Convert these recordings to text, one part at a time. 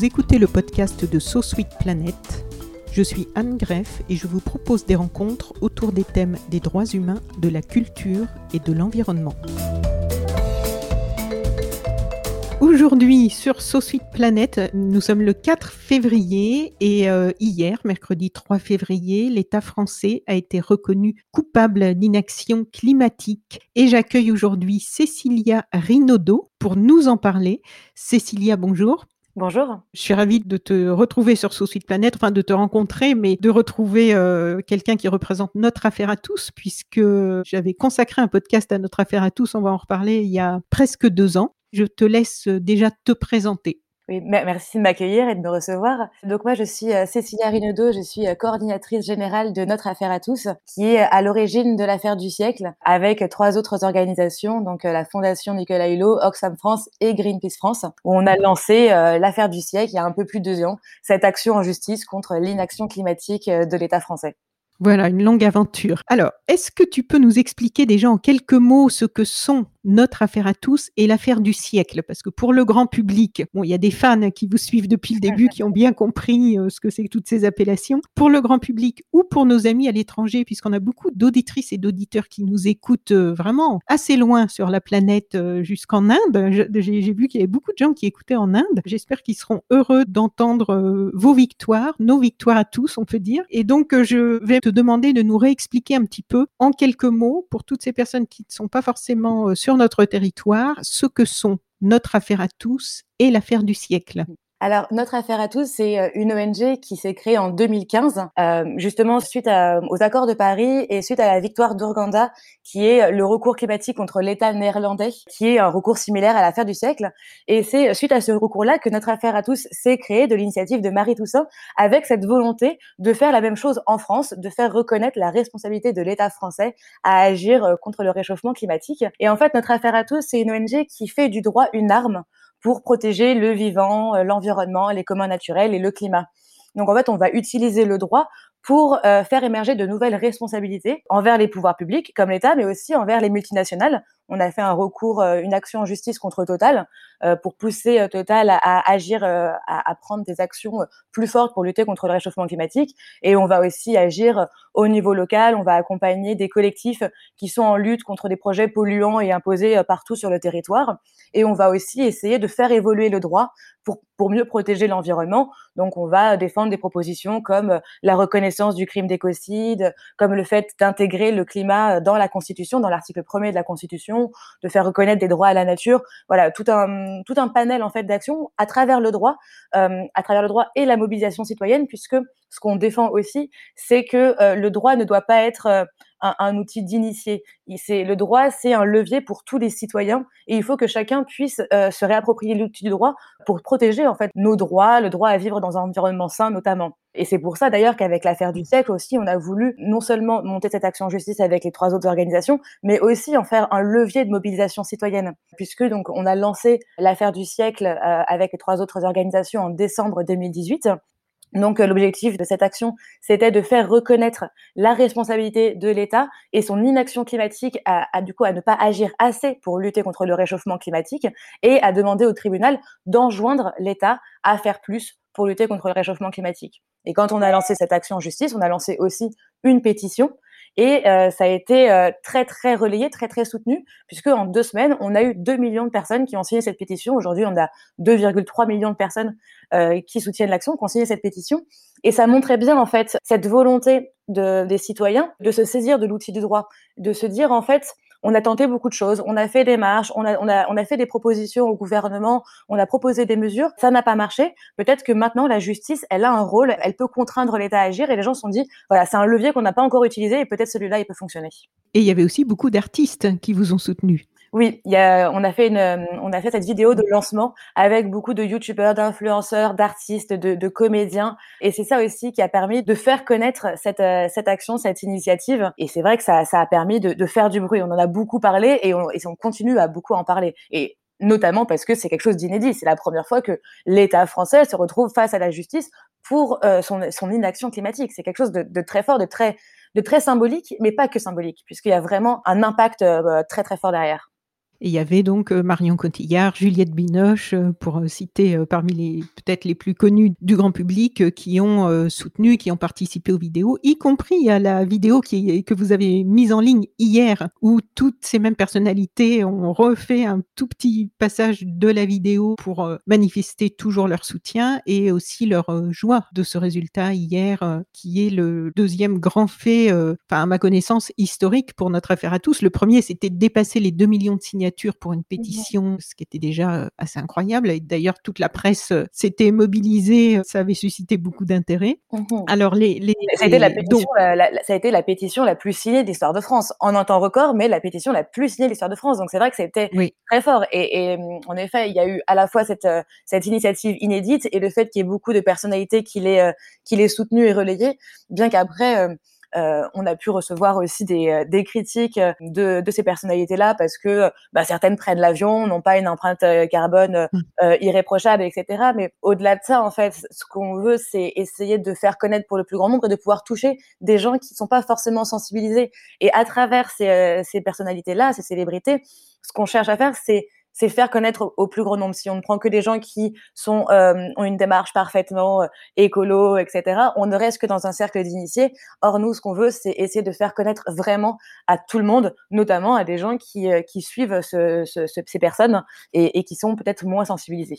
Vous écoutez le podcast de So Sweet Planet. Je suis Anne Greff et je vous propose des rencontres autour des thèmes des droits humains, de la culture et de l'environnement. Aujourd'hui sur So Sweet Planet, nous sommes le 4 février et euh, hier, mercredi 3 février, l'État français a été reconnu coupable d'inaction climatique et j'accueille aujourd'hui Cécilia Rinaudot pour nous en parler. Cécilia, bonjour. Bonjour. Je suis ravie de te retrouver sur So Sweet Planet, enfin de te rencontrer, mais de retrouver euh, quelqu'un qui représente notre affaire à tous, puisque j'avais consacré un podcast à notre affaire à tous, on va en reparler, il y a presque deux ans. Je te laisse déjà te présenter. Oui, merci de m'accueillir et de me recevoir. Donc moi, je suis euh, Cécilia Rinaudot, je suis euh, coordinatrice générale de Notre Affaire à tous, qui est à l'origine de l'affaire du siècle, avec trois autres organisations, donc euh, la Fondation Nicolas Hulot, Oxfam France et Greenpeace France, où on a lancé l'affaire du siècle il y a un peu plus de deux ans, cette action en justice contre l'inaction climatique de l'État français. Voilà, une longue aventure. Alors, est-ce que tu peux nous expliquer déjà en quelques mots ce que sont notre affaire à tous et l'affaire du siècle? Parce que pour le grand public, bon, il y a des fans qui vous suivent depuis le début, qui ont bien compris euh, ce que c'est que toutes ces appellations. Pour le grand public ou pour nos amis à l'étranger, puisqu'on a beaucoup d'auditrices et d'auditeurs qui nous écoutent euh, vraiment assez loin sur la planète euh, jusqu'en Inde. J'ai vu qu'il y avait beaucoup de gens qui écoutaient en Inde. J'espère qu'ils seront heureux d'entendre vos victoires, nos victoires à tous, on peut dire. Et donc, je vais te demander de nous réexpliquer un petit peu en quelques mots pour toutes ces personnes qui ne sont pas forcément sur notre territoire ce que sont notre affaire à tous et l'affaire du siècle. Alors, Notre Affaire à tous, c'est euh, une ONG qui s'est créée en 2015, euh, justement suite aux accords de Paris et suite à la victoire d'Urganda, qui est le recours climatique contre l'État néerlandais, qui est un recours similaire à l'affaire du siècle. Et c'est suite à ce recours-là que Notre Affaire à tous s'est créée de l'initiative de Marie Toussaint, avec cette volonté de faire la même chose en France, de faire reconnaître la responsabilité de l'État français à agir euh, contre le réchauffement climatique. Et en fait, Notre Affaire à tous, c'est une ONG qui fait du droit une arme pour protéger le vivant, euh, l'environnement, les communs naturels et le climat. Donc en fait, on va utiliser le droit pour euh, faire émerger de nouvelles responsabilités envers les pouvoirs publics comme l'État, mais aussi envers les multinationales. On a fait un recours, euh, une action en justice contre Total euh, pour pousser Total à, agir, à, prendre des actions plus fortes pour lutter contre le réchauffement climatique. Et on va aussi agir au niveau local. On va accompagner des collectifs qui sont en lutte contre des projets polluants et imposés partout sur le territoire. Et on va aussi essayer de faire évoluer le droit pour, pour mieux protéger l'environnement. Donc on va défendre des propositions comme la reconnaissance du crime d'écocide, comme le fait d'intégrer le climat dans la Constitution, dans l'article premier de la Constitution, de faire reconnaître des droits à la nature. Voilà, tout un tout un panel en fait d'actions à travers le droit, euh, à travers le droit et la mobilisation citoyenne, puisque ce qu'on défend aussi, c'est que euh, le droit ne doit pas être euh, un, outil d'initié. C'est le droit, c'est un levier pour tous les citoyens et il faut que chacun puisse euh, se réapproprier l'outil du droit pour protéger en fait nos droits, le droit à vivre dans un environnement sain notamment. Et c'est pour ça d'ailleurs qu'avec l'affaire du siècle aussi, on a voulu non seulement monter cette action en justice avec les trois autres organisations, mais aussi en faire un levier de mobilisation citoyenne, puisque donc on a lancé l'affaire du siècle euh, avec les trois autres organisations en décembre 2018 donc euh, l'objectif de cette action, c'était de faire reconnaître la responsabilité de l'État et son inaction climatique à, du coup à ne pas agir assez pour lutter contre le réchauffement climatique et à demander au tribunal d'enjoindre l'État à faire plus pour lutter contre le réchauffement climatique. Et quand on a lancé cette action en justice, on a lancé aussi une pétition et euh, ça a été euh, très très relayé, très très soutenu, puisque en deux semaines, on a eu 2 millions de personnes qui ont signé cette pétition. Aujourd'hui, on a 2,3 millions de personnes euh, qui soutiennent l'action, qui ont signé cette pétition. Et ça montrait bien en fait cette volonté de, des citoyens de se saisir de l'outil du droit, de se dire en fait, on a tenté beaucoup de choses, on a fait des marches, on a, on a, on a fait des propositions au gouvernement, on a proposé des mesures, ça n'a pas marché. Peut-être que maintenant la justice, elle a un rôle, elle peut contraindre l'État à agir et les gens se sont dit, voilà, c'est un levier qu'on n'a pas encore utilisé et peut-être celui-là, il peut fonctionner. Et il y avait aussi beaucoup d'artistes qui vous ont soutenu. Oui, y a, on a fait une, on a fait cette vidéo de lancement avec beaucoup de youtubeurs, d'influenceurs, d'artistes, de, de, comédiens, et c'est ça aussi qui a permis de faire connaître cette, euh, cette action, cette initiative. Et c'est vrai que ça, ça a permis de, de, faire du bruit. On en a beaucoup parlé et on, et on continue à beaucoup en parler. Et notamment parce que c'est quelque chose d'inédit. C'est la première fois que l'État français se retrouve face à la justice pour euh, son, son, inaction climatique. C'est quelque chose de, de, très fort, de très, de très symbolique, mais pas que symbolique, puisqu'il y a vraiment un impact euh, très très fort derrière. Et il y avait donc euh, Marion Cotillard, Juliette Binoche, euh, pour euh, citer parmi les peut-être les plus connus du grand public, qui ont soutenu, qui ont participé aux vidéos, y compris à la vidéo que vous avez mise en ligne hier, où toutes ces mêmes personnalités ont refait un tout petit passage de la vidéo pour manifester toujours leur soutien et aussi leur joie de ce résultat hier, qui est le deuxième grand fait, enfin à ma connaissance, historique pour notre affaire à tous. Le premier, c'était de dépasser les 2 millions de signatures pour une pétition, ce qui était déjà euh, assez incroyable. Et d'ailleurs, toute la presse euh, s'était mobilisée, ça avait suscité beaucoup d'intérêt. Mmh Alors, les, les, ça, a été la pétition, la, ça a été la pétition la plus signée de l'histoire de France, en un temps record, mais la pétition la plus signée de l'histoire de France. Donc, c'est vrai que c'était très fort. Et, et, en effet, il y a eu à la fois cette, euh, cette initiative inédite et le fait qu'il y ait beaucoup de personnalités qui l'aient qui l'aient soutenue et relayée, bien qu'après euh, on a pu recevoir aussi des, euh, des critiques euh, de, de ces personnalités-là parce que bah, certaines prennent l'avion, n'ont pas une empreinte carbone mmh. irréprochable, etc. Mais au-delà de ça, en fait, ce qu'on veut, c'est essayer de faire connaître pour le plus grand nombre et de pouvoir toucher des gens qui ne sont pas forcément sensibilisés. Et à travers ces, ces personnalités-là, ces célébrités, ce qu'on cherche à faire, c'est c'est faire connaître au, plus grand nombre. Si on ne prend que des gens qui euh, ont une démarche parfaitement euh, écolo, etc., on ne reste que dans un cercle d'initiés. Or, nous, ce qu'on veut, c'est essayer de faire connaître vraiment à tout le monde, notamment à des gens qui, euh, suivent ce, ce, ces personnes et, et qui sont peut-être moins sensibilisés.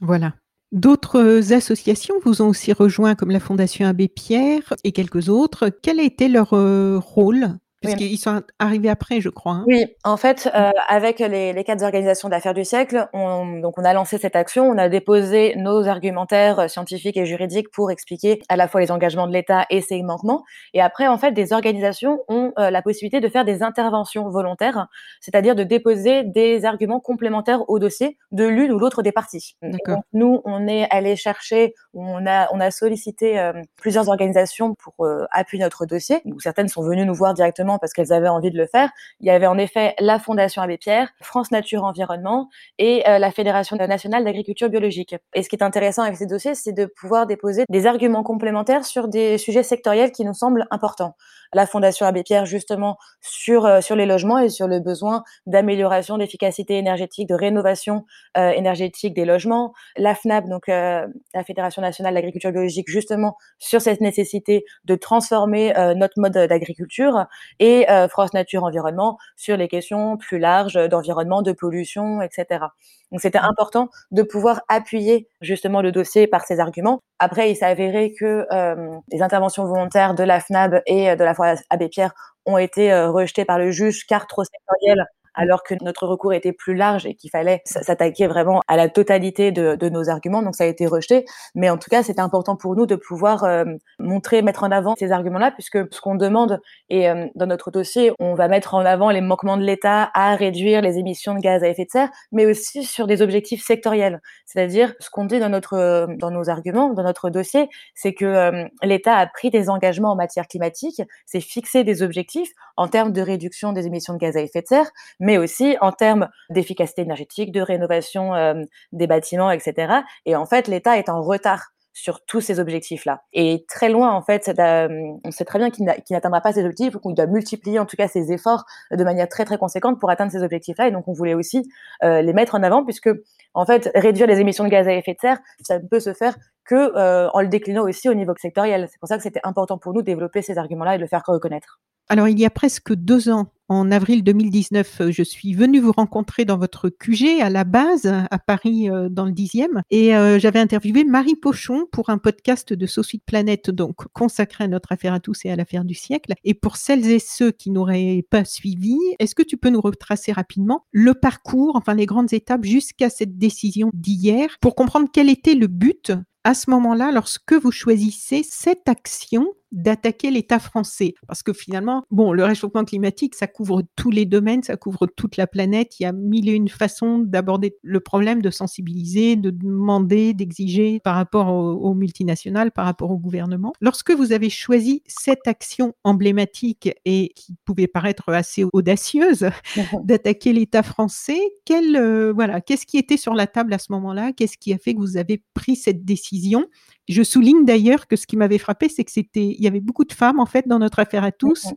Voilà. D'autres associations vous ont aussi rejoint, comme la Fondation Abbé Pierre et quelques autres. Quel a été leur rôle? Puisqu'ils sont arrivés après, je crois. Hein. Oui, en fait, euh, avec les, les quatre organisations d'affaires du siècle, on, donc on a lancé cette action, on a déposé nos argumentaires euh, scientifiques et juridiques pour expliquer à la fois les engagements de l'État et ses manquements. Et après, en fait, des organisations ont euh, la possibilité de faire des interventions volontaires, c'est-à-dire de déposer des arguments complémentaires au dossier de l'une ou l'autre des parties. Donc, nous, on est allé chercher, on a, on a sollicité euh, plusieurs organisations pour appuyer notre dossier. Certaines sont venues nous voir directement parce qu'elles avaient envie de le faire. Il y avait en effet la Fondation Abbé Pierre, France Nature Environnement et euh, la Fédération nationale d'agriculture biologique. Et ce qui est intéressant avec ces dossiers, c'est de pouvoir déposer des arguments complémentaires sur des sujets sectoriels qui nous semblent importants. La Fondation Abbé Pierre, justement, sur, euh, sur les logements et sur le besoin d'amélioration d'efficacité énergétique, de rénovation euh, énergétique des logements. La FNAP, donc la Fédération nationale d'agriculture biologique, justement, sur cette nécessité de transformer notre mode d'agriculture et euh, France Nature Environnement sur les questions plus larges d'environnement, de pollution, etc. Donc c'était mmh. important de pouvoir appuyer justement le dossier par ces arguments. Après, il s'est avéré que euh, les interventions volontaires de la FNAB et de la Foire Abbé Pierre ont été euh, rejetées par le juge car trop sectorielles alors que notre recours était plus large et qu'il fallait s'attaquer vraiment à la totalité de, nos arguments. Donc ça a été rejeté. Mais en tout cas, c'était important pour nous de pouvoir euh, montrer, mettre en avant ces arguments-là, puisque ce qu'on demande, et euh, dans notre dossier, on va mettre en avant les manquements de l'État à réduire les émissions de gaz à effet de serre, mais aussi sur des objectifs sectoriels. C'est-à-dire, ce qu'on dit dans, notre, dans nos arguments, dans notre dossier, c'est que euh, l'État a pris des engagements en matière climatique, c'est fixé des objectifs en termes de réduction des émissions de gaz à effet de serre, mais aussi en termes d'efficacité énergétique, de rénovation euh, des bâtiments, etc. Et en fait, l'État est en retard sur tous ces objectifs-là. Et très loin, en fait, on sait très bien qu'il n'atteindra pas ces objectifs, ou qu'il doit multiplier en tout cas ses efforts de manière très très conséquente pour atteindre ces objectifs-là. Et donc, on voulait aussi euh, les mettre en avant, puisque en fait, réduire les émissions de gaz à effet de serre, ça ne peut se faire que euh, en le déclinant aussi au niveau sectoriel. C'est pour ça que c'était important pour nous de développer ces arguments-là et de le faire reconnaître. Alors, il y a presque deux ans, en avril 2019, euh, je suis venue vous rencontrer dans votre QG à la base, à Paris, euh, dans le 10e. Et euh, j'avais interviewé Marie Pochon pour un podcast de Société Planète, donc consacré à notre affaire à tous et à l'affaire du siècle. Et pour celles et ceux qui n'auraient pas suivi, est-ce que tu peux nous retracer rapidement le parcours, enfin les grandes étapes jusqu'à cette décision d'hier, pour comprendre quel était le but à ce moment-là, lorsque vous choisissez cette action d'attaquer l'État français. Parce que finalement, bon, le réchauffement climatique, ça couvre tous les domaines, ça couvre toute la planète. Il y a mille et une façons d'aborder le problème, de sensibiliser, de demander, d'exiger par rapport aux, multinationales, par rapport au gouvernement. Lorsque vous avez choisi cette action emblématique et qui pouvait paraître assez audacieuse d'attaquer l'État français, quel, euh, voilà, qu'est-ce qui était sur la table à ce moment-là? Qu'est-ce qui a fait que vous avez pris cette décision? Je souligne d'ailleurs que ce qui m'avait frappé, c'est que c'était, il y avait beaucoup de femmes en fait dans notre affaire à tous,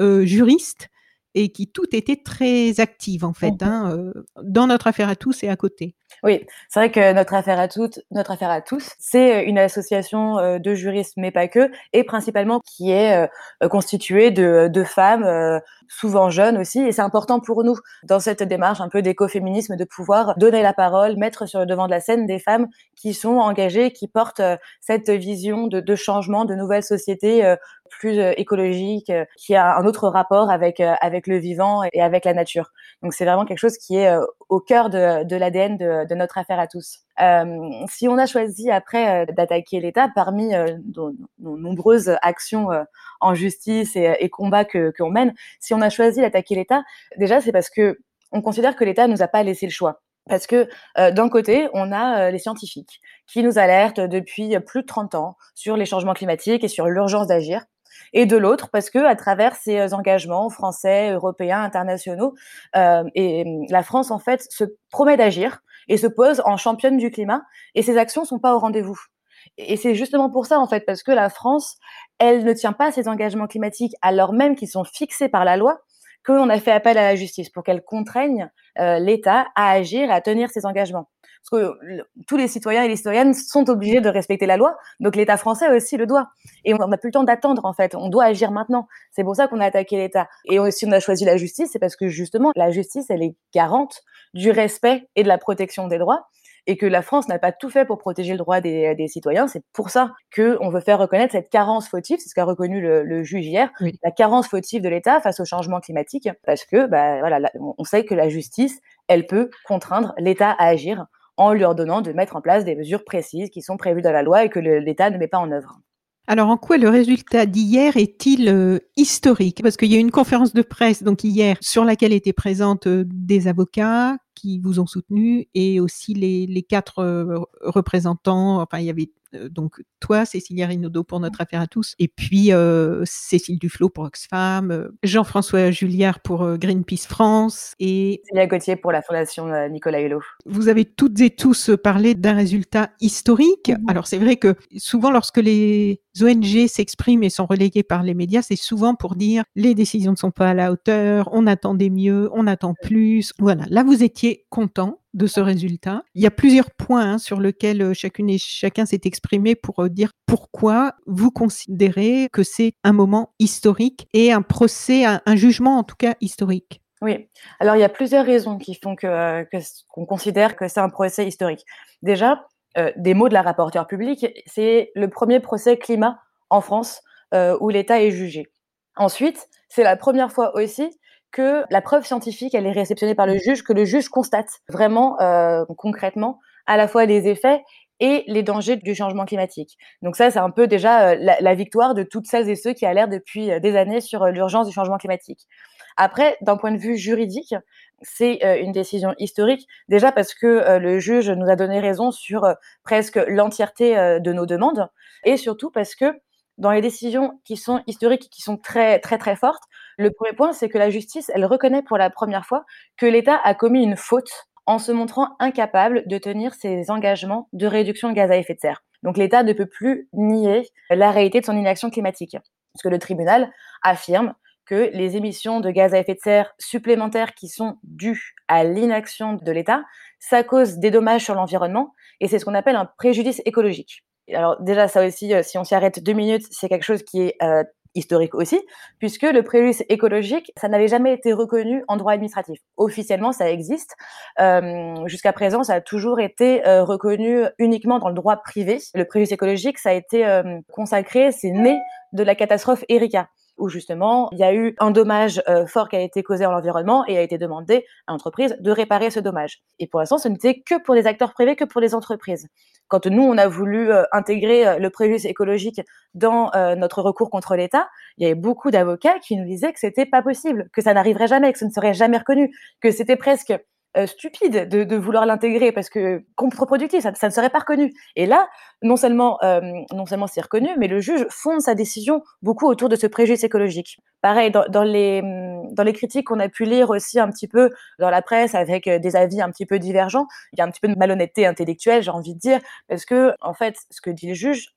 euh, juristes, et qui toutes étaient très actives en fait, hein, euh, dans notre affaire à tous et à côté. Oui, c'est vrai que notre affaire à toutes, notre affaire à tous, c'est une association euh, de juristes, mais pas que, et principalement qui est constituée de, femmes, souvent jeunes aussi, et c'est important pour nous dans cette démarche un peu d'écoféminisme de pouvoir donner la parole, mettre sur le devant de la scène des femmes qui sont engagées, qui portent cette vision de, changement, de nouvelles sociétés plus euh, écologique, euh, qui a un autre rapport avec euh, avec le vivant et avec la nature. Donc c'est vraiment quelque chose qui est au cœur de, de l'ADN de, de, notre affaire à tous. Euh, si on a choisi après d'attaquer l'État, parmi nos, nombreuses actions en justice et, combats que qu'on mène, si on a choisi d'attaquer l'État, déjà c'est parce que on considère que l'État nous a pas laissé le choix. Parce que euh, d'un côté, on a les scientifiques qui nous alertent depuis plus de 30 ans sur les changements climatiques et sur l'urgence d'agir et de l'autre parce que à travers ces euh, engagements français, européens, internationaux, euh, et la France en fait se promet d'agir et se pose en championne du climat et ses actions sont pas au rendez-vous. Et c'est justement pour ça en fait parce que la France, elle ne tient pas ses engagements climatiques alors même qu'ils sont fixés par la loi qu'on a fait appel à la justice pour qu'elle contraigne euh, l'État à agir et à tenir ses engagements parce que tous les citoyens et les citoyennes sont obligés de respecter la loi, donc l'État français aussi le doit. Et on n'a plus le temps d'attendre en fait, on doit agir maintenant. C'est pour ça qu'on a attaqué l'État. Et si on a choisi la justice, c'est parce que justement la justice, elle est garante du respect et de la protection des droits et que la France n'a pas tout fait pour protéger le droit des, des citoyens. C'est pour ça qu'on veut faire reconnaître cette carence fautive, c'est ce qu'a reconnu le, le, juge hier, la carence fautive de l'État face au changement climatique, parce que bah, voilà, on sait que la justice, elle peut contraindre l'État à agir en lui ordonnant de mettre en place des mesures précises qui sont prévues dans la loi et que l'État ne met pas en œuvre. Alors, en quoi le résultat d'hier est-il euh, historique? Parce qu'il y a eu une conférence de presse, donc hier, sur laquelle étaient présentes euh, des avocats qui vous ont soutenu et aussi les, les quatre euh, représentants. Enfin, il y avait euh, donc toi, Cécilia Rinaudot pour notre affaire à tous, et puis euh, Cécile Duflo pour Oxfam, Jean-François Julliard pour Greenpeace France et Célia Gauthier pour la Fondation Nicolas Hulot. Vous avez toutes et tous parlé d'un résultat historique. Mhm. Alors c'est vrai que souvent lorsque les ONG s'expriment et sont reléguées par les médias, c'est souvent pour dire les décisions ne sont pas à la hauteur, on attendait mieux, on attend plus. Voilà, là vous étiez content de ce résultat. Il y a plusieurs points hein, sur lesquels euh, chacune et chacun s'est exprimé pour euh, dire pourquoi vous considérez que c'est un moment historique et un procès, un, jugement en tout cas historique. Oui, alors il y a plusieurs raisons qui font que euh, qu'on considère que c'est un procès historique. Déjà, des mots de la rapporteure publique, c'est le premier procès climat en France où l'État est jugé. Ensuite, c'est la première fois aussi que la preuve scientifique, elle est réceptionnée par le juge, que le juge constate vraiment euh, concrètement à la fois les effets et les dangers du changement climatique. Donc ça, c'est un peu déjà euh, la, victoire de toutes celles et ceux qui alertent depuis euh, des années sur l'urgence du changement climatique. Après, d'un point de vue juridique, c'est une décision historique, déjà parce que le juge nous a donné raison sur presque l'entièreté de nos demandes, et surtout parce que dans les décisions qui sont historiques, qui sont très très très fortes, le premier point, c'est que la justice, elle reconnaît pour la première fois que l'État a commis une faute en se montrant incapable de tenir ses engagements de réduction de gaz à effet de serre. Donc l'État ne peut plus nier la réalité de son inaction climatique, parce que le tribunal affirme que les émissions de gaz à effet de serre supplémentaires qui sont dues à l'inaction de l'État, ça cause des dommages sur l'environnement, et c'est ce qu'on appelle un préjudice écologique. Alors déjà, ça aussi, euh, si on s'y arrête deux minutes, c'est quelque chose qui est euh, historique aussi, puisque le préjudice écologique, ça n'avait jamais été reconnu en droit administratif. Officiellement, ça existe. Euh, Jusqu'à présent, ça a toujours été euh, reconnu uniquement dans le droit privé. Le préjudice écologique, ça a été euh, consacré, c'est né de la catastrophe Erika où justement il y a eu un dommage euh, fort qui a été causé à l'environnement et a été demandé à l'entreprise de réparer ce dommage. Et pour l'instant, ce n'était que pour les acteurs privés, que pour les entreprises. Quand nous, on a voulu euh, intégrer euh, le préjudice écologique dans notre recours contre l'État, il y avait beaucoup d'avocats qui nous disaient que c'était pas possible, que ça n'arriverait jamais, que ce ne serait jamais reconnu, que c'était presque euh, stupide de, vouloir l'intégrer parce que contre-productif, ça, ne serait pas reconnu. Et là, non seulement, euh, non seulement c'est reconnu, mais le juge fonde sa décision beaucoup autour de ce préjudice écologique. Pareil, dans, dans les, dans les critiques qu'on a pu lire aussi un petit peu dans la presse avec euh, des avis un petit peu divergents, il y a un petit peu de malhonnêteté intellectuelle, j'ai envie de dire, parce que, en fait, ce que dit le juge,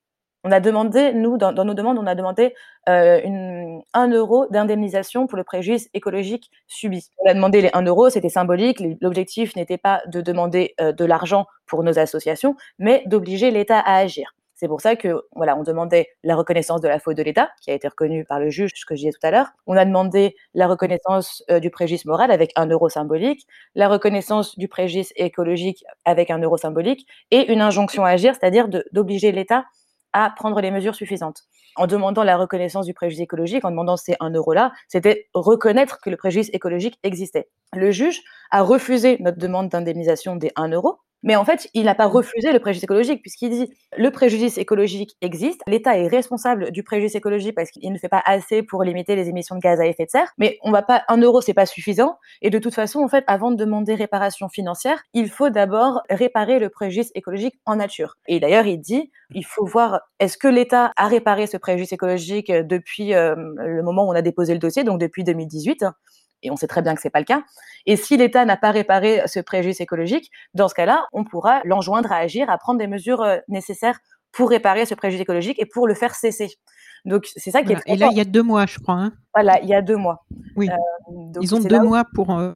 on a demandé, nous, dans, nos demandes, on a demandé euh, une, 1 euro d'indemnisation pour le préjudice écologique subi. On a demandé les 1 euro, c'était symbolique. L'objectif n'était pas de demander euh, de l'argent pour nos associations, mais d'obliger l'État à agir. C'est pour ça que voilà, on demandait la reconnaissance de la faute de l'État, qui a été reconnue par le juge, ce que je disais tout à l'heure. On a demandé la reconnaissance euh, du préjudice moral avec un euro symbolique, la reconnaissance du préjudice écologique avec un euro symbolique, et une injonction à agir, c'est-à-dire d'obliger l'État à prendre les mesures suffisantes. En demandant la reconnaissance du préjudice écologique, en demandant ces 1 euro-là, c'était reconnaître que le préjudice écologique existait. Le juge a refusé notre demande d'indemnisation des 1 euro mais en fait, il n'a pas mmh. refusé le préjudice écologique puisqu'il dit le préjudice écologique existe, l'État est responsable du préjudice écologique parce qu'il ne fait pas assez pour limiter les émissions de gaz à effet de serre. Mais on va pas un euro, c'est pas suffisant. Et de toute façon, en fait, avant de demander réparation financière, il faut d'abord réparer le préjudice écologique en nature. Et d'ailleurs, il dit il faut voir est-ce que l'État a réparé ce préjudice écologique depuis euh, le moment où on a déposé le dossier, donc depuis 2018 et on sait très bien que c'est pas le cas. Et si l'État n'a pas réparé ce préjudice écologique, dans ce cas-là, on pourra l'enjoindre à agir, à prendre des mesures euh, nécessaires pour réparer ce préjudice écologique et pour le faire cesser. Donc c'est ça qui est. et là, il y a deux mois, je crois. Hein. Voilà, il y a deux mois. Oui. Euh, Ils ont deux mois pour euh,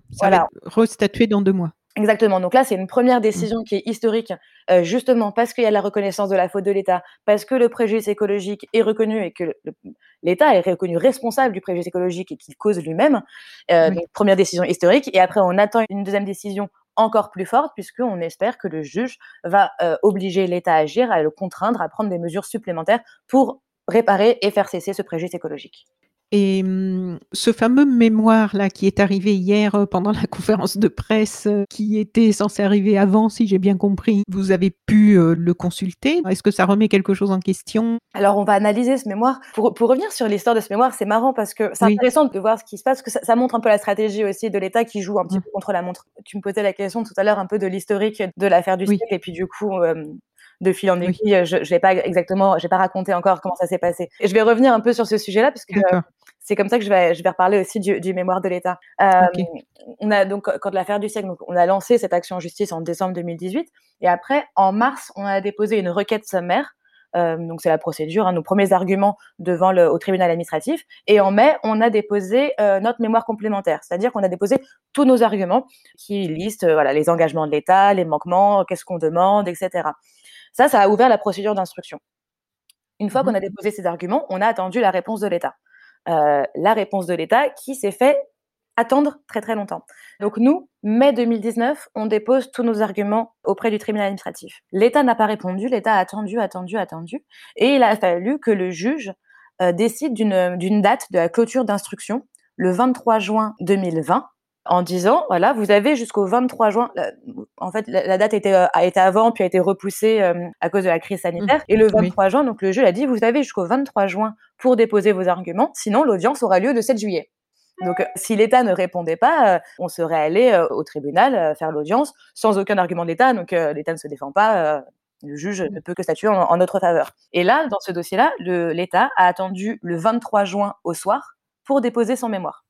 restatuer dans deux mois. Exactement. Donc là, c'est une première mmh. décision qui est historique, euh, justement parce qu'il y a la reconnaissance de la faute de l'État, parce que le préjudice écologique est reconnu et que l'État est reconnu responsable du préjudice écologique et qu'il cause lui-même. Euh, donc, première décision historique. Et après, on attend une deuxième décision encore plus forte, puisqu'on espère que le juge va euh, obliger l'État à agir, à le contraindre, à prendre des mesures supplémentaires pour réparer et faire cesser ce préjudice écologique. Et mmh, ce fameux mémoire-là qui est arrivé hier euh, pendant la conférence de presse, euh, qui était censé arriver avant, si j'ai bien compris, vous avez pu euh, le consulter. Est-ce que ça remet quelque chose en question? Alors, on va analyser ce mémoire. Pour, pour revenir sur l'histoire de ce mémoire, c'est marrant parce que c'est intéressant de voir ce qui se passe, parce que ça, montre un peu la stratégie aussi de l'État qui joue un petit mmh. peu contre la montre. Tu me posais la question tout à l'heure un peu de l'historique de l'affaire du siècle, et puis du coup, de fil en aiguille. Je, je n'ai pas exactement, j'ai pas raconté encore comment ça s'est passé. Et je vais revenir un peu sur ce sujet-là parce que c'est comme ça que je vais, je vais reparler aussi du, du mémoire de l'État. Euh, On a donc quand l'affaire du siècle, donc, on a lancé cette action en justice en décembre 2018 et après en mars, on a déposé une requête sommaire. Euh, donc c'est la procédure, hein, nos premiers arguments devant le au tribunal administratif. Et en mai, on a déposé euh, notre mémoire complémentaire, c'est-à-dire qu'on a déposé tous nos arguments qui listent voilà les engagements de l'État, les manquements, qu'est-ce qu'on demande, etc. Ça, ça a ouvert la procédure d'instruction. Une fois mmh qu'on a déposé ces arguments, on a attendu la réponse de l'État. Euh, la réponse de l'État qui s'est fait attendre très très longtemps. Donc nous, mai 2019, on dépose tous nos arguments auprès du tribunal administratif. L'État n'a pas répondu, l'État a attendu, attendu, attendu, et il a fallu que le juge euh, décide d'une date de la clôture d'instruction, le 23 juin 2020, en disant voilà, vous avez jusqu'au 23 juin. En fait, la, date était, euh, a été avant, puis a été repoussée euh, à cause de la crise sanitaire. Mmh. Et le 23 juin, donc le juge a dit vous avez jusqu'au 23 juin pour déposer vos arguments, sinon l'audience aura lieu le 7 juillet. Donc, euh, si l'État ne répondait pas, on serait allé au tribunal faire l'audience sans aucun argument de l'État. Donc, l'État ne se défend pas. le juge ne peut que statuer en, en notre faveur. Et là, dans ce dossier-là, l'État a attendu le 23 juin au soir pour déposer son mémoire.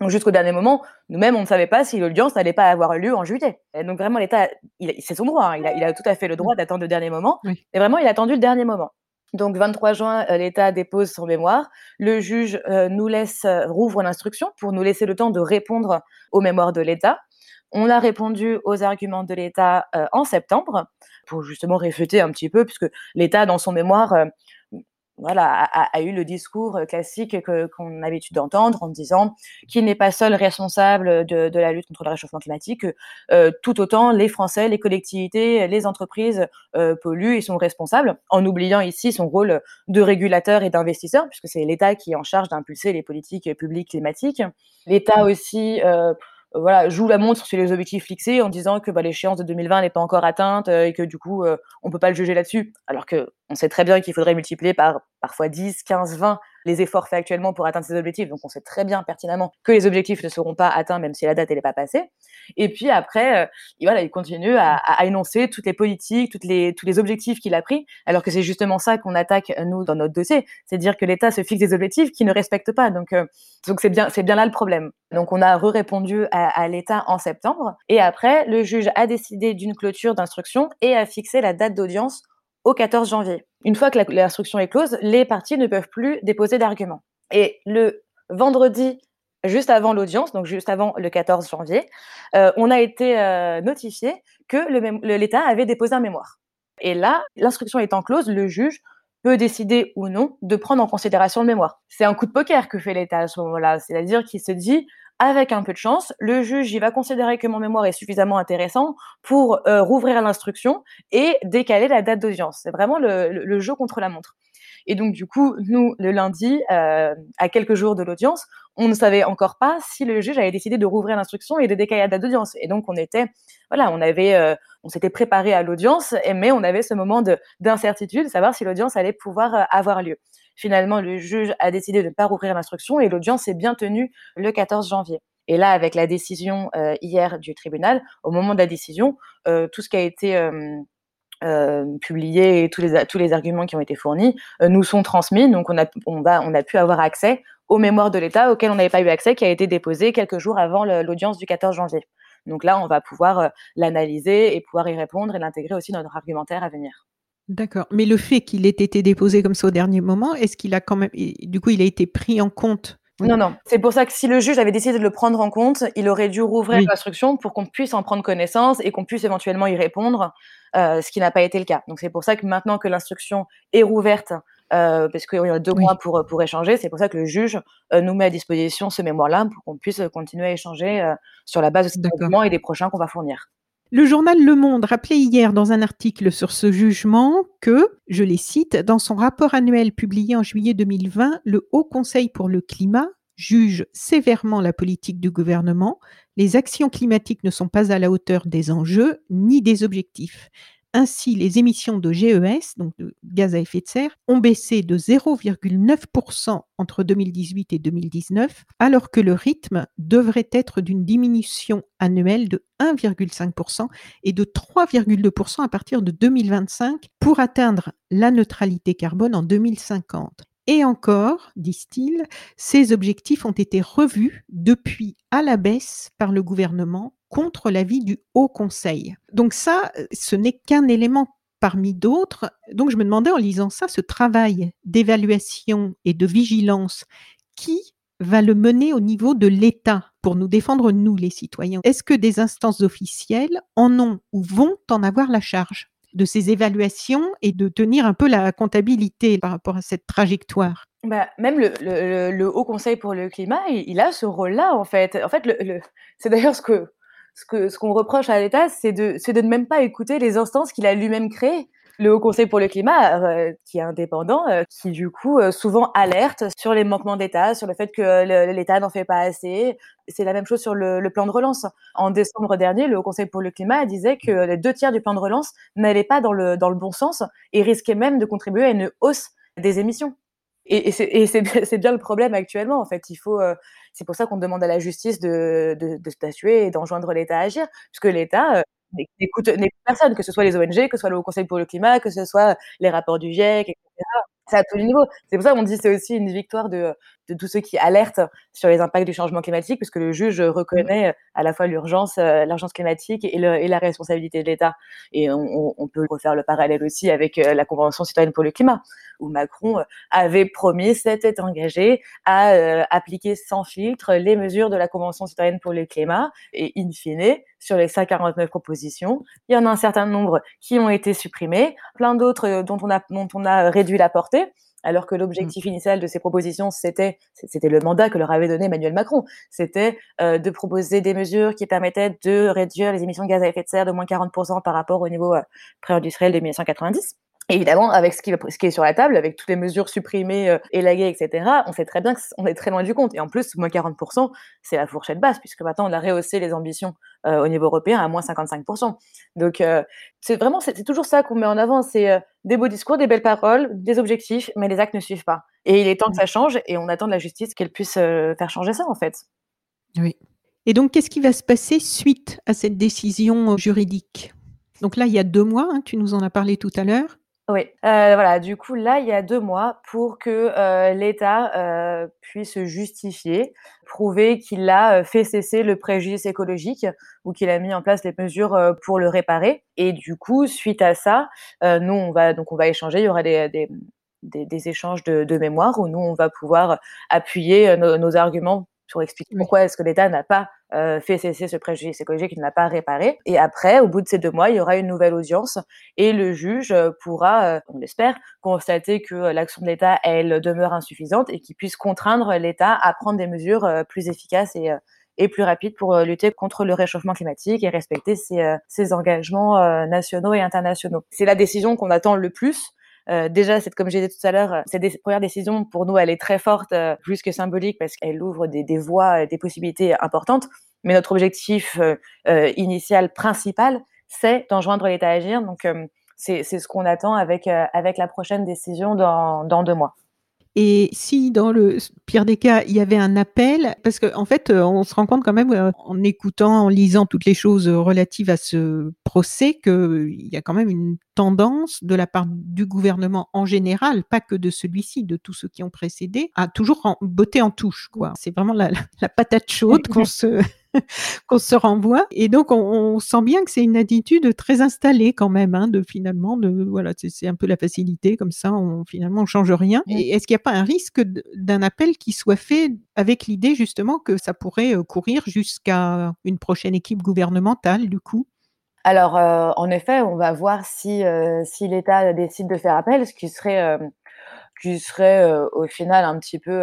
Donc jusqu'au dernier moment, nous-mêmes, on ne savait pas si l'audience n'allait pas avoir lieu en juillet. Et donc vraiment, l'État, c'est son droit, hein. il, a, il, a, tout à fait le droit mmh. d'attendre le dernier moment. Et vraiment, il a attendu le dernier moment. Donc 23 juin, euh, l'État dépose son mémoire. Le juge euh, nous laisse euh, rouvre l'instruction pour nous laisser le temps de répondre aux mémoires de l'État. On a répondu aux arguments de l'État en septembre pour justement réfuter un petit peu, puisque l'État, dans son mémoire, voilà, a, eu le discours classique que, qu'on a l'habitude d'entendre en disant qu'il n'est pas seul responsable de, de, la lutte contre le réchauffement climatique, euh, tout autant les Français, les collectivités, les entreprises euh, polluent et sont responsables, en oubliant ici son rôle de régulateur et d'investisseur, puisque c'est l'État qui est en charge d'impulser les politiques publiques climatiques. L'État aussi euh, voilà, joue la montre sur les objectifs fixés en disant que bah, l'échéance de 2020 n'est pas encore atteinte euh, et que du coup, euh, on peut pas le juger là-dessus. Alors que on sait très bien qu'il faudrait multiplier par parfois 10, 15, 20 les efforts faits actuellement pour atteindre ces objectifs. Donc, on sait très bien pertinemment que les objectifs ne seront pas atteints, même si la date n'est pas passée. Et puis après, euh, voilà, il continue à, énoncer toutes les politiques, tous les objectifs qu'il a pris, alors que c'est justement ça qu'on attaque nous dans notre dossier, c'est dire que l'État se fixe des objectifs qu'il ne respecte pas. Donc, euh, c'est bien, là le problème. Donc, on a répondu à l'État en septembre, et après, le juge a décidé d'une clôture d'instruction et a fixé la date d'audience au 14 janvier. Une fois que l'instruction est close, les parties ne peuvent plus déposer d'arguments. Et le vendredi, juste avant l'audience, donc juste avant le 14 janvier, euh, on a été euh, notifié que l'État avait déposé un mémoire. Et là, l'instruction étant close, le juge peut décider ou non de prendre en considération le mémoire. C'est un coup de poker que fait l'État à ce moment-là, c'est-à-dire qu'il se dit avec un peu de chance, le juge il va considérer que mon mémoire est suffisamment intéressant pour euh, rouvrir l'instruction et décaler la date d'audience. C'est vraiment le, jeu contre la montre. Et donc du coup, nous, le lundi, euh, à quelques jours de l'audience, on ne savait encore pas si le juge avait décidé de rouvrir l'instruction et de décaler la date d'audience. Et donc on était, voilà, on avait, euh, on s'était préparé à l'audience, mais on avait ce moment d'incertitude, savoir si l'audience allait pouvoir avoir lieu. Finalement, le juge a décidé de ne pas rouvrir l'instruction et l'audience est bien tenue le 14 janvier. Et là, avec la décision euh, hier du tribunal, au moment de la décision, euh, tout ce qui a été euh, publié et tous les, arguments qui ont été fournis nous sont transmis. Donc, on a pu avoir accès aux mémoires de l'État auxquelles on n'avait pas eu accès, qui a été déposé quelques jours avant l'audience du 14 janvier. Donc là, on va pouvoir l'analyser et pouvoir y répondre et l'intégrer aussi dans notre argumentaire à venir. D'accord. Mais le fait qu'il ait été déposé comme ça au dernier moment, est-ce qu'il a quand même, du coup, il a été pris en compte? Non, non. C'est pour ça que si le juge avait décidé de le prendre en compte, il aurait dû rouvrir l'instruction pour qu'on puisse en prendre connaissance et qu'on puisse éventuellement y répondre, euh, ce qui n'a pas été le cas. Donc c'est pour ça que maintenant que l'instruction est rouverte, euh, parce qu'il y a deux mois pour, pour échanger, c'est pour ça que le juge euh, nous met à disposition ce mémoire-là pour qu'on puisse continuer à échanger sur la base de ce document et des prochains qu'on va fournir. Le journal Le Monde rappelait hier dans un article sur ce jugement que, je les cite, dans son rapport annuel publié en juillet 2020, le Haut Conseil pour le climat juge sévèrement la politique du gouvernement, les actions climatiques ne sont pas à la hauteur des enjeux ni des objectifs. Ainsi, les émissions de GES, donc de gaz à effet de serre, ont baissé de 0,9% entre 2018 et 2019, alors que le rythme devrait être d'une diminution annuelle de 1,5% et de 3,2% à partir de 2025 pour atteindre la neutralité carbone en 2050. Et encore, disent-ils, ces objectifs ont été revus depuis à la baisse par le gouvernement contre l'avis du Haut Conseil. Donc ça, ce n'est qu'un élément parmi d'autres. Donc je me demandais en lisant ça, ce travail d'évaluation et de vigilance, qui va le mener au niveau de l'État pour nous défendre, nous les citoyens? Est-ce que des instances officielles en ont ou vont en avoir la charge de ces évaluations et de tenir un peu la comptabilité par rapport à cette trajectoire? Bah, même le, Haut Conseil pour le climat, il, a ce rôle-là en fait. En fait, c'est d'ailleurs ce que ce que ce qu'on reproche à l'État, c'est de c'est de ne même pas écouter les instances qu'il a lui-même créées. Le Haut Conseil pour le climat, euh, qui est indépendant, euh, qui du coup euh, souvent alerte sur les manquements d'État, sur le fait que l'État n'en fait pas assez. C'est la même chose sur le, plan de relance. En décembre dernier, le Haut Conseil pour le climat disait que les deux tiers du plan de relance n'allaient pas dans le dans le bon sens et risquaient même de contribuer à une hausse des émissions. Et, et c'est bien le problème actuellement. En fait, il faut. Euh, c'est pour ça qu'on demande à la justice de, de, de statuer et d'enjoindre l'État à agir, puisque l'État euh, n'écoute personne, que ce soit les ONG, que ce soit le Haut Conseil pour le climat, que ce soit les rapports du GIEC, etc. C'est à tous les niveaux. C'est pour ça qu'on dit c'est aussi une victoire de, de tous ceux qui alertent sur les impacts du changement climatique, puisque le juge reconnaît à la fois l'urgence, euh, l'urgence climatique et, le, et, la responsabilité de l'État. Et on, on, peut refaire le parallèle aussi avec euh, la Convention citoyenne pour le climat, où Macron euh, avait promis, s'était engagé à appliquer sans filtre les mesures de la Convention citoyenne pour le climat. Et in fine, sur les 149 propositions, il y en a un certain nombre qui ont été supprimées, plein d'autres dont on a, dont on a réduit la portée. alors que l'objectif mmh. initial de ces propositions, c'était c'était le mandat que leur avait donné Emmanuel Macron, c'était euh, de proposer des mesures qui permettaient de réduire les émissions de gaz à effet de serre de moins 40% par rapport au niveau euh, pré-industriel de 1990. Évidemment, avec ce qui, ce qui est sur la table, avec toutes les mesures supprimées, euh, élaguées, etc., on sait très bien qu'on est très loin du compte. Et en plus, moins 40%, c'est la fourchette basse, puisque maintenant, on a rehaussé les ambitions euh, au niveau européen à moins 55%. Donc, euh, c'est vraiment, c'est toujours ça qu'on met en avant. C'est euh, des beaux discours, des belles paroles, des objectifs, mais les actes ne suivent pas. Et il est temps que ça change, et on attend de la justice qu'elle puisse faire changer ça, en fait. Oui. Et donc, qu'est-ce qui va se passer suite à cette décision juridique? Donc là, il y a deux mois, hein, tu nous en as parlé tout à l'heure. Oui, euh, voilà, du coup, là, il y a deux mois pour que euh, l'État euh, puisse justifier, prouver qu'il a fait cesser le préjudice écologique ou qu'il a mis en place les mesures pour le réparer. Et du coup, suite à ça, nous, on va donc on va échanger. Il y aura des, des, des, échanges de, de, mémoire où nous, on va pouvoir appuyer nos arguments pour expliquer pourquoi est-ce que l'État n'a pas euh, fait cesser ce préjudice écologique, qu'il n'a pas réparé. Et après, au bout de ces deux mois, il y aura une nouvelle audience et le juge euh, pourra, euh, on l'espère, constater que l'action de l'État, elle, demeure insuffisante et qu'il puisse contraindre l'État à prendre des mesures plus efficaces et et plus rapides pour lutter contre le réchauffement climatique et respecter ses, ses engagements nationaux et internationaux. C'est la décision qu'on attend le plus euh, déjà, c'est comme j'ai dit tout à l'heure, cette première décision pour nous, elle est très forte, euh, plus que symbolique, parce qu'elle ouvre des, des voies, des possibilités importantes. Mais notre objectif euh, initial, principal, c'est d'enjoindre l'État à agir. Donc, c'est ce qu'on attend avec avec la prochaine décision dans, dans deux mois. Et si dans le pire des cas, il y avait un appel, parce qu'en en fait, euh, on se rend compte quand même euh, en écoutant, en lisant toutes les choses relatives à ce procès, qu'il y a quand même une tendance de la part du gouvernement en général, pas que de celui-ci, de tous ceux qui ont précédé, à toujours botter en touche. Quoi. C'est vraiment la, la patate chaude qu'on se qu'on se renvoie. Et donc, on, sent bien que c'est une attitude très installée quand même, hein, de finalement, de voilà, c'est un peu la facilité, comme ça, on finalement, on change rien. Et est-ce qu'il n'y a pas un risque d'un appel qui soit fait avec l'idée justement que ça pourrait euh, courir jusqu'à une prochaine équipe gouvernementale, du coup? Alors, euh, en effet, on va voir si, euh, si l'État décide de faire appel, ce qui serait, qui serait au final un petit peu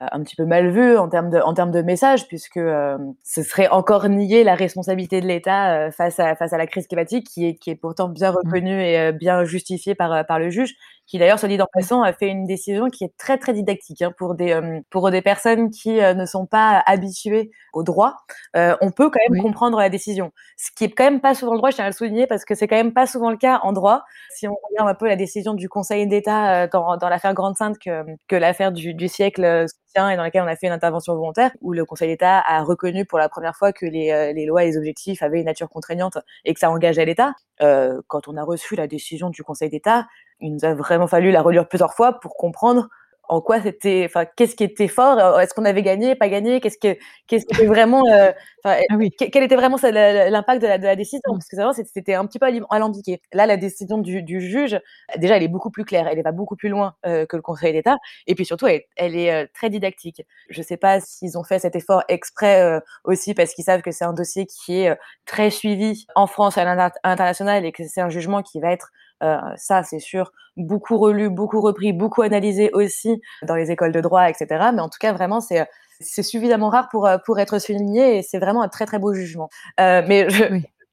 un petit peu mal vu en termes de en termes de message puisque euh, ce serait encore nier la responsabilité de l'État euh, face à face à la crise climatique qui est qui est pourtant bien mmh. reconnue et euh, bien justifiée par par le juge qui d'ailleurs, soit dit en passant, a fait une décision qui est très très didactique hein, pour des euh, pour des personnes qui euh, ne sont pas habituées au droit. Euh, on peut quand même comprendre la décision, ce qui est quand même pas souvent le droit. Je tiens à le souligner parce que c'est quand même pas souvent le cas en droit. Si on regarde un peu la décision du Conseil d'État dans, dans l'affaire Grande Sainte que que l'affaire du, du siècle soutient et dans laquelle on a fait une intervention volontaire, où le Conseil d'État a reconnu pour la première fois que les, les lois et les objectifs avaient une nature contraignante et que ça engageait l'État. Euh, quand on a reçu la décision du Conseil d'État, il nous a vraiment fallu la relire plusieurs fois pour comprendre en quoi c'était, enfin, qu'est-ce qui était fort, euh, est-ce qu'on avait gagné, pas gagné, qu'est-ce que, qu'est-ce qui était vraiment, euh, ah quel était vraiment l'impact de la, de la décision, mmh. parce que vraiment c'était un petit peu alambiqué. Là, la décision du, du, juge, déjà, elle est beaucoup plus claire, elle va beaucoup plus loin euh, que le Conseil d'État, et puis surtout, elle, elle est très didactique. Je sais pas s'ils ont fait cet effort exprès aussi parce qu'ils savent que c'est un dossier qui est très suivi en France à l'international et que c'est un jugement qui va être euh, ça, c'est sûr, beaucoup relu, beaucoup repris, beaucoup analysé aussi dans les écoles de droit, etc. Mais en tout cas, vraiment, c'est c'est suffisamment rare pour pour être souligné et c'est vraiment un très très beau jugement. Euh, mais je,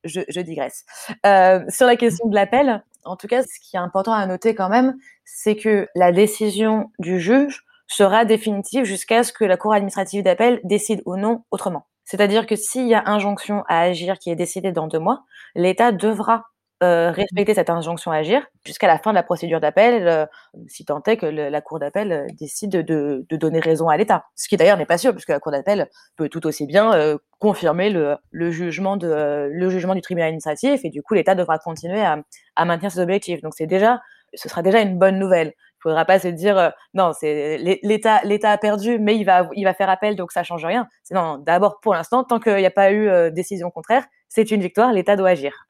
je, je, digresse. Euh, sur la question de l'appel, en tout cas, ce qui est important à noter quand même, c'est que la décision du juge sera définitive jusqu'à ce que la Cour administrative d'appel décide ou non autrement. C'est-à-dire que s'il y a injonction à agir qui est décidée dans deux mois, l'État devra euh, respecter cette injonction à agir jusqu'à la fin de la procédure d'appel, euh, si tant est que la Cour d'appel euh, décide de, de, donner raison à l'État. Ce qui d'ailleurs n'est pas sûr, puisque la Cour d'appel peut tout aussi bien euh, confirmer le, le, jugement de, le jugement du tribunal administratif, et du coup l'État devra continuer à, à, maintenir ses objectifs. Donc c'est déjà, ce sera déjà une bonne nouvelle. Il faudra pas se dire non, c'est l'État, l'État a perdu, mais il va, il va faire appel, donc ça change rien. C'est non, d'abord pour l'instant, tant qu'il n'y a pas eu décision contraire, c'est une victoire, l'État doit agir.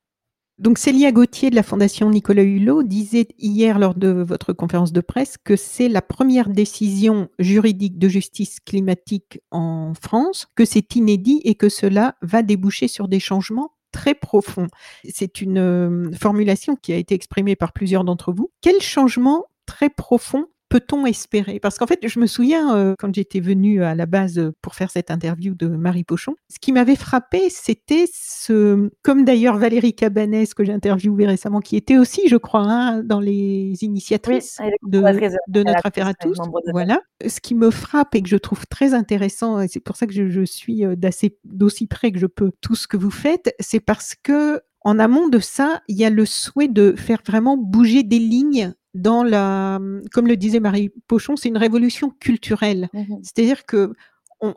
Donc Célia Gauthier de la Fondation Nicolas Hulot disait hier lors de votre conférence de presse que c'est la première décision juridique de justice climatique en France, que c'est inédit et que cela va déboucher sur des changements très profonds. C'est une euh, formulation qui a été exprimée par plusieurs d'entre vous. Quel changement très profond peut-on espérer? Parce qu'en fait, je me souviens, euh, quand j'étais venue à la base pour faire cette interview de Marie Pochon, ce qui m'avait frappé, c'était ce, comme d'ailleurs Valérie Cabanès, que j'ai interviewé récemment, qui était aussi, je crois, hein, dans les initiatrices de, de, notre affaire à tous. Voilà. Ce qui me frappe et que je trouve très intéressant, et c'est pour ça que je, je suis euh, d'assez, d'aussi près que je peux tout ce que vous faites, c'est parce que en amont de ça, il y a le souhait de faire vraiment bouger des lignes dans la, comme le disait Marie Pochon, c'est une révolution culturelle. Mmh C'est-à-dire que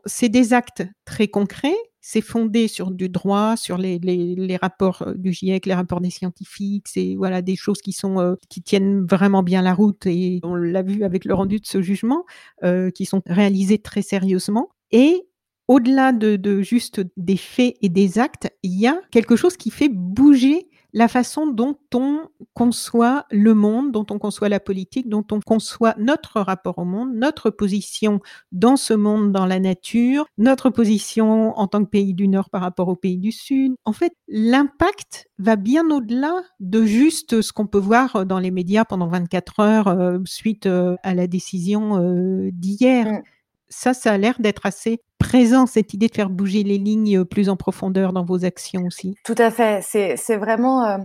c'est des actes très concrets, c'est fondé sur du droit, sur les, les, rapports euh, du GIEC, les rapports des scientifiques, c'est voilà des choses qui sont euh, qui tiennent vraiment bien la route et on l'a vu avec le rendu de ce jugement, euh, qui sont réalisés très sérieusement. Et au-delà de, juste des faits et des actes, il y a quelque chose qui fait bouger la façon dont on conçoit le monde, dont on conçoit la politique, dont on conçoit notre rapport au monde, notre position dans ce monde, dans la nature, notre position en tant que pays du Nord par rapport au pays du Sud. En fait, l'impact va bien au-delà de juste ce qu'on peut voir dans les médias pendant 24 heures euh, suite euh, à la décision euh, d'hier. Mm ça, ça a l'air d'être assez présent, cette idée de faire bouger les lignes euh, plus en profondeur dans vos actions aussi. Tout à fait. C'est vraiment, euh,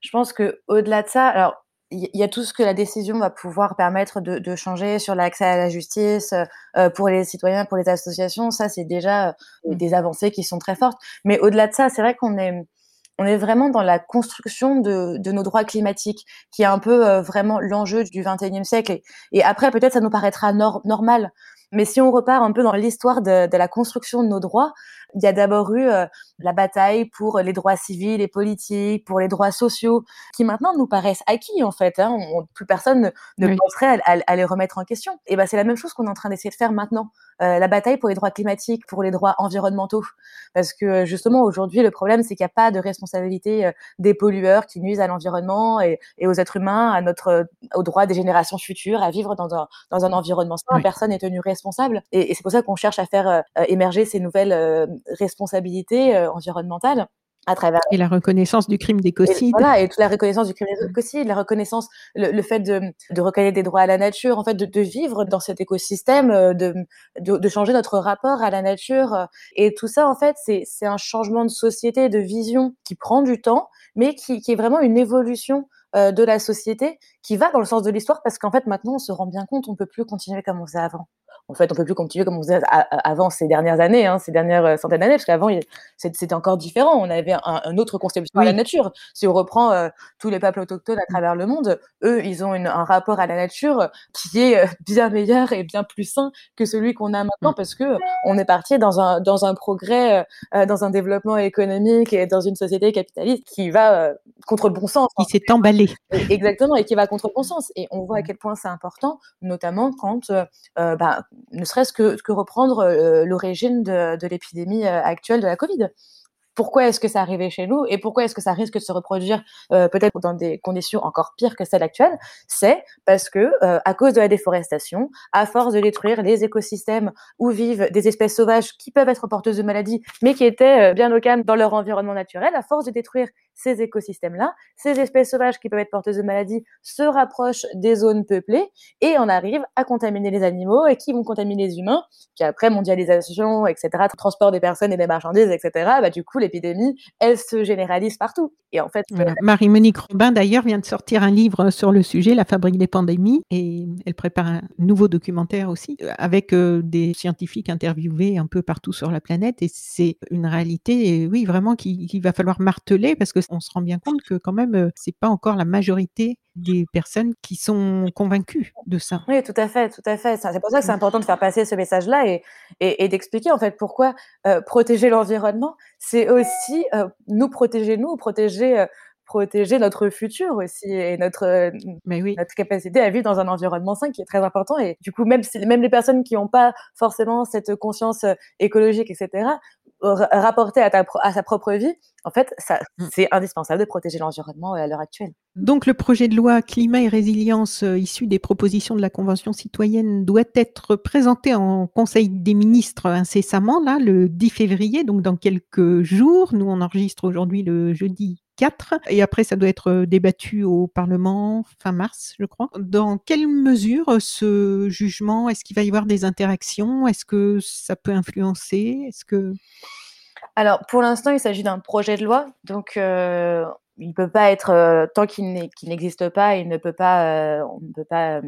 je pense que au-delà de ça, alors il y a tout ce que la décision va pouvoir permettre de, de changer sur l'accès à la justice euh, pour les citoyens, pour les associations. Ça, c'est déjà mmh. des avancées qui sont très fortes. Mais au-delà de ça, c'est vrai qu'on est on est vraiment dans la construction de, de, nos droits climatiques, qui est un peu vraiment l'enjeu du 21e siècle. Et, et après, peut-être, ça nous paraîtra normal mais si on repart un peu dans l'histoire de, la construction de nos droits, il y a d'abord eu euh, la bataille pour les droits civils et politiques, pour les droits sociaux, qui maintenant nous paraissent acquis en fait. Hein. plus personne ne, penserait à, les remettre en question. Et ben c'est la même chose qu'on est en train d'essayer de faire maintenant. Euh, la bataille pour les droits climatiques, pour les droits environnementaux, parce que justement aujourd'hui le problème c'est qu'il n'y a pas de responsabilité euh, des pollueurs qui nuisent à l'environnement et, et, aux êtres humains, à notre, aux droits des générations futures, à vivre dans un, dans un environnement sain. Personne n'est tenu responsable. Et, et c'est pour ça qu'on cherche à faire émerger ces nouvelles responsabilité euh, environnementale à travers et la reconnaissance du crime d'écocide. Voilà, et toute la reconnaissance du crime d'écocide, la reconnaissance, le, fait de, de, reconnaître des droits à la nature, en fait, de, de vivre dans cet écosystème, euh, de, de, changer notre rapport à la nature. Euh, et tout ça, en fait, c'est un changement de société, de vision qui prend du temps, mais qui, qui est vraiment une évolution de la société qui va dans le sens de l'histoire parce qu'en fait, maintenant, on se rend bien compte, on peut plus continuer comme on faisait avant en fait, on peut plus continuer comme on faisait avant ces dernières années, hein, ces dernières euh, centaines d'années, parce qu'avant, c'était encore différent. On avait un, autre conception à la nature. Si on reprend euh, tous les peuples autochtones à travers le monde, eux, ils ont une, un rapport à la nature qui est euh, bien meilleur et bien plus sain que celui qu'on a maintenant, mmh. parce que on est parti dans un, dans un progrès, dans un développement économique et dans une société capitaliste qui va contre le bon sens. Qui s'est emballé. Exactement, et qui va contre le bon sens. Et on voit à mmh. quel point c'est important, notamment quand bah, ne serait-ce que, reprendre euh, l'origine de, l'épidémie euh, actuelle de la Covid. Pourquoi est-ce que ça arrivait chez nous et pourquoi est-ce que ça risque de se reproduire euh, peut-être dans des conditions encore pires que celles actuelles? C'est parce que à cause de la déforestation, à force de détruire les écosystèmes où vivent des espèces sauvages qui peuvent être porteuses de maladies, mais qui étaient bien au calme dans leur environnement naturel, à force de détruire ces écosystèmes-là, ces espèces sauvages qui peuvent être porteuses de maladies se rapprochent des zones peuplées et on arrive à contaminer les animaux et qui vont contaminer les humains, qui après mondialisation, etc., transport des personnes et des marchandises, etc., bah du coup l'épidémie, elle se généralise partout. Et en fait, Marie-Monique Robin d'ailleurs vient de sortir un livre sur le sujet, La fabrique des pandémies, et elle prépare un nouveau documentaire aussi euh, avec euh, des scientifiques interviewés un peu partout sur la planète. Et c'est une réalité, oui, vraiment qu'il va falloir marteler parce qu'on se rend bien compte que quand même, c'est pas encore la majorité des personnes qui sont convaincues de ça. Oui, tout à fait, tout à fait. C'est pour ça que c'est important de faire passer ce message-là et, et, d'expliquer en fait pourquoi euh, protéger l'environnement, c'est aussi euh, nous protéger nous, protéger euh, protéger notre futur aussi et notre Mais oui. notre capacité à vivre dans un environnement sain qui est très important et du coup même même les personnes qui n'ont pas forcément cette conscience écologique etc rapporter à, ta, à sa propre vie, en fait, mmh. c'est indispensable de protéger l'environnement à l'heure actuelle. Donc, le projet de loi climat et résilience euh, issu des propositions de la Convention citoyenne doit être présenté en Conseil des ministres incessamment, là, le 10 février, donc dans quelques jours. Nous, on enregistre aujourd'hui le jeudi 2024. Et après, ça doit être débattu au Parlement fin mars, je crois. Dans quelle mesure ce jugement, est-ce qu'il va y avoir des interactions? Est-ce que ça peut influencer? Est-ce que alors, pour l'instant, il s'agit d'un projet de loi, donc euh, il peut pas être euh, tant qu'il n'existe pas, il ne peut pas, euh, on ne peut pas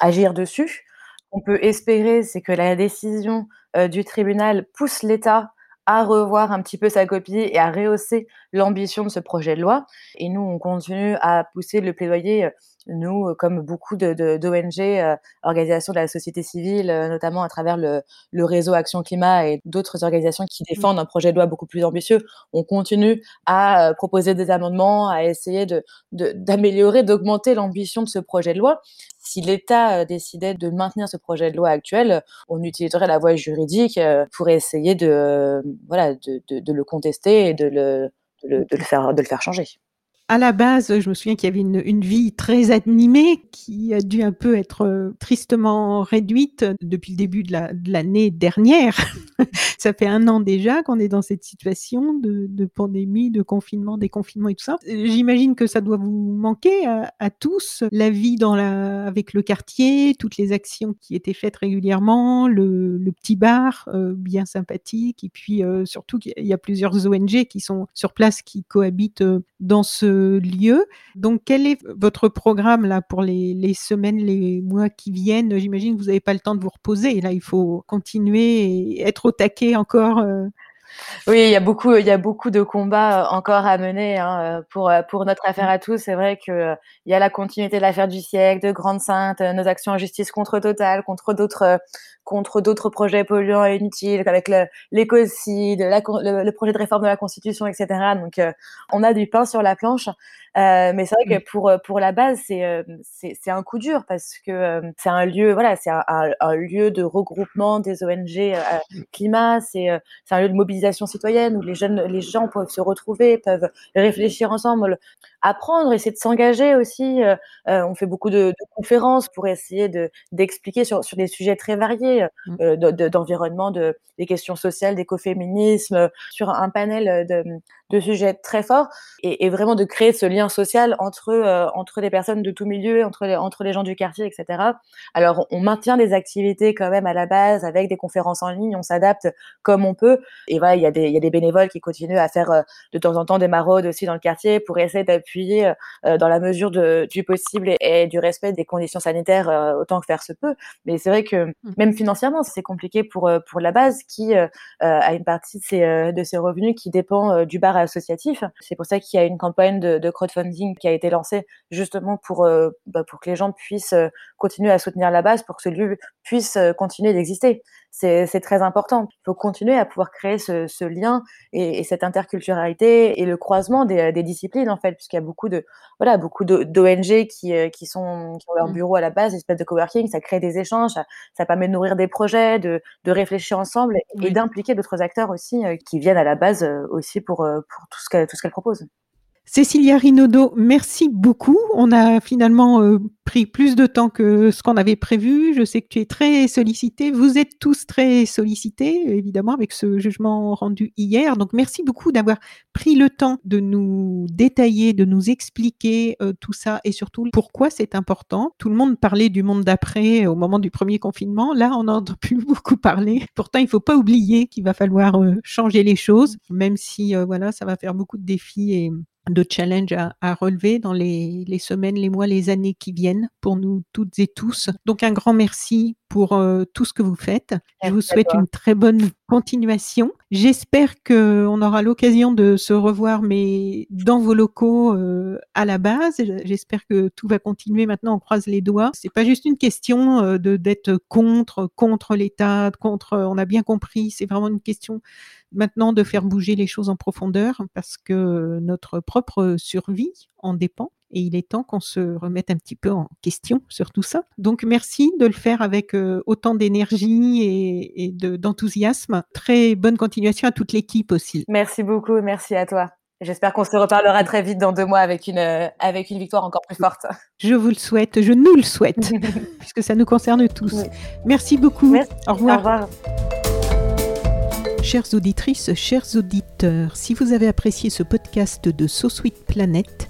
agir dessus. On peut espérer, c'est que la décision du tribunal pousse l'État à revoir un petit peu sa copie et à rehausser l'ambition de ce projet de loi. Et nous, on continue à pousser le plaidoyer nous, euh, comme beaucoup d'ONG, de, euh, organisations de la société civile, euh, notamment à travers le, le réseau Action Climat et d'autres organisations qui mmh. défendent un projet de loi beaucoup plus ambitieux, on continue à proposer des amendements, à essayer d'améliorer, de, d'augmenter l'ambition de ce projet de loi. Si l'État décidait de maintenir ce projet de loi actuel, on utiliserait la voie juridique pour essayer de, voilà, de, de le contester et de le, de le, faire, de le faire changer à la base, je me souviens qu'il y avait une, vie très animée qui a dû un peu être euh, tristement réduite depuis le début de l'année dernière. ça fait un an déjà qu'on est dans cette situation de, pandémie, de confinement, déconfinement et tout ça. J'imagine que ça doit vous manquer à, tous, la vie avec le quartier, toutes les actions qui étaient faites régulièrement, le, le petit bar euh, bien sympathique, et puis euh, surtout qu'il y a plusieurs ONG qui sont sur place, qui cohabitent dans ce lieu. Donc, quel est votre programme là pour les, semaines, les mois qui viennent? J'imagine que vous n'avez pas le temps de vous reposer. Là, il faut continuer et être au taquet encore. Euh, oui, il y a beaucoup, il y a beaucoup de combats euh, encore à mener hein, euh, pour pour notre affaire à tous. C'est vrai que il y a la continuité de l'affaire du siècle, de Grande Sainte, nos actions en justice contre Total, contre d'autres contre d'autres projets polluants et inutiles, avec l'écocide, le, le, projet de réforme de la Constitution, etc. Donc, on a du pain sur la planche. Euh, mais c'est vrai que pour pour la base, c'est c'est un coup dur parce que c'est un lieu, voilà, c'est un, un, lieu de regroupement des ONG climat, c'est c'est un lieu de mobilisation citoyenne où les jeunes, les gens peuvent se retrouver, peuvent réfléchir ensemble, apprendre, essayer de s'engager aussi. Euh, euh, on fait beaucoup de, conférences pour essayer de d'expliquer sur, sur des sujets très variés, mmh. euh, d'environnement, de, des questions sociales, d'écoféminisme, sur un panel de, de sujets très forts et, et, vraiment de créer ce lien social entre entre des personnes de tout milieu, entre les, entre les gens du quartier, etc. Alors on maintient des activités quand même à la base avec des conférences en ligne, on s'adapte comme on peut et voilà il y a des il y a des bénévoles qui continuent à faire de temps en temps des maraudes aussi dans le quartier pour essayer d'appuyer euh, euh, dans la mesure de, du possible et, du respect des conditions sanitaires euh, autant que faire se peut. Mais c'est vrai que mmh. même financièrement, c'est compliqué pour pour la base qui a une partie de ses, de ses revenus qui dépend du bar associatif. C'est pour ça qu'il y a une campagne de, de, crowdfunding qui a été lancée justement pour bah, pour que les gens puissent continuer à soutenir la base, pour que ce lieu puisse continuer d'exister c'est très important. Il faut continuer à pouvoir créer ce, ce lien et, et, cette interculturalité et le croisement des, des disciplines en fait, puisqu'il y a beaucoup de voilà beaucoup d'ONG qui, euh, qui sont qui ont leur mmh. bureau à la base, espèce de coworking, ça crée des échanges, ça, ça permet de nourrir des projets, de, de réfléchir ensemble et d'impliquer d'autres acteurs aussi euh, qui viennent à la base euh, aussi pour pour tout ce qu'elle tout ce qu'elle propose. Cécilia Rinaudot, merci beaucoup. On a finalement euh, pris plus de temps que ce qu'on avait prévu. Je sais que tu es très sollicité. Vous êtes tous très sollicités, évidemment, avec ce jugement rendu hier. Donc, merci beaucoup d'avoir pris le temps de nous détailler, de nous expliquer euh, tout ça et surtout pourquoi c'est important. Tout le monde parlait du monde d'après au moment du premier confinement. Là, on n'entend plus beaucoup parler. Pourtant, il faut pas oublier qu'il va falloir euh, changer les choses, même si, voilà, ça va faire beaucoup de défis et de challenge à, relever dans les, semaines, les mois, les années qui viennent pour nous toutes et tous. Donc un grand merci pour euh, tout ce que vous faites. Je vous souhaite une très bonne continuation. J'espère qu'on aura l'occasion de se revoir, mais dans vos locaux euh, à la base. J'espère que tout va continuer. Maintenant, on croise les doigts. C'est pas juste une question euh, de d'être contre contre l'État, contre. On a bien compris. C'est vraiment une question maintenant de faire bouger les choses en profondeur parce que notre propre survie en dépend et il est temps qu'on se remette un petit peu en question sur tout ça. Donc merci de le faire avec euh, autant d'énergie et, et d'enthousiasme. Très bonne continuation à toute l'équipe aussi. Merci beaucoup, merci à toi. J'espère qu'on se reparlera très vite dans deux mois avec une, euh, avec une victoire encore plus forte. Je vous le souhaite, je nous le souhaite, puisque ça nous concerne tous. Merci beaucoup. Au revoir. Au revoir. Chères auditrices, chers auditeurs, si vous avez apprécié ce podcast de So Sweet Planet,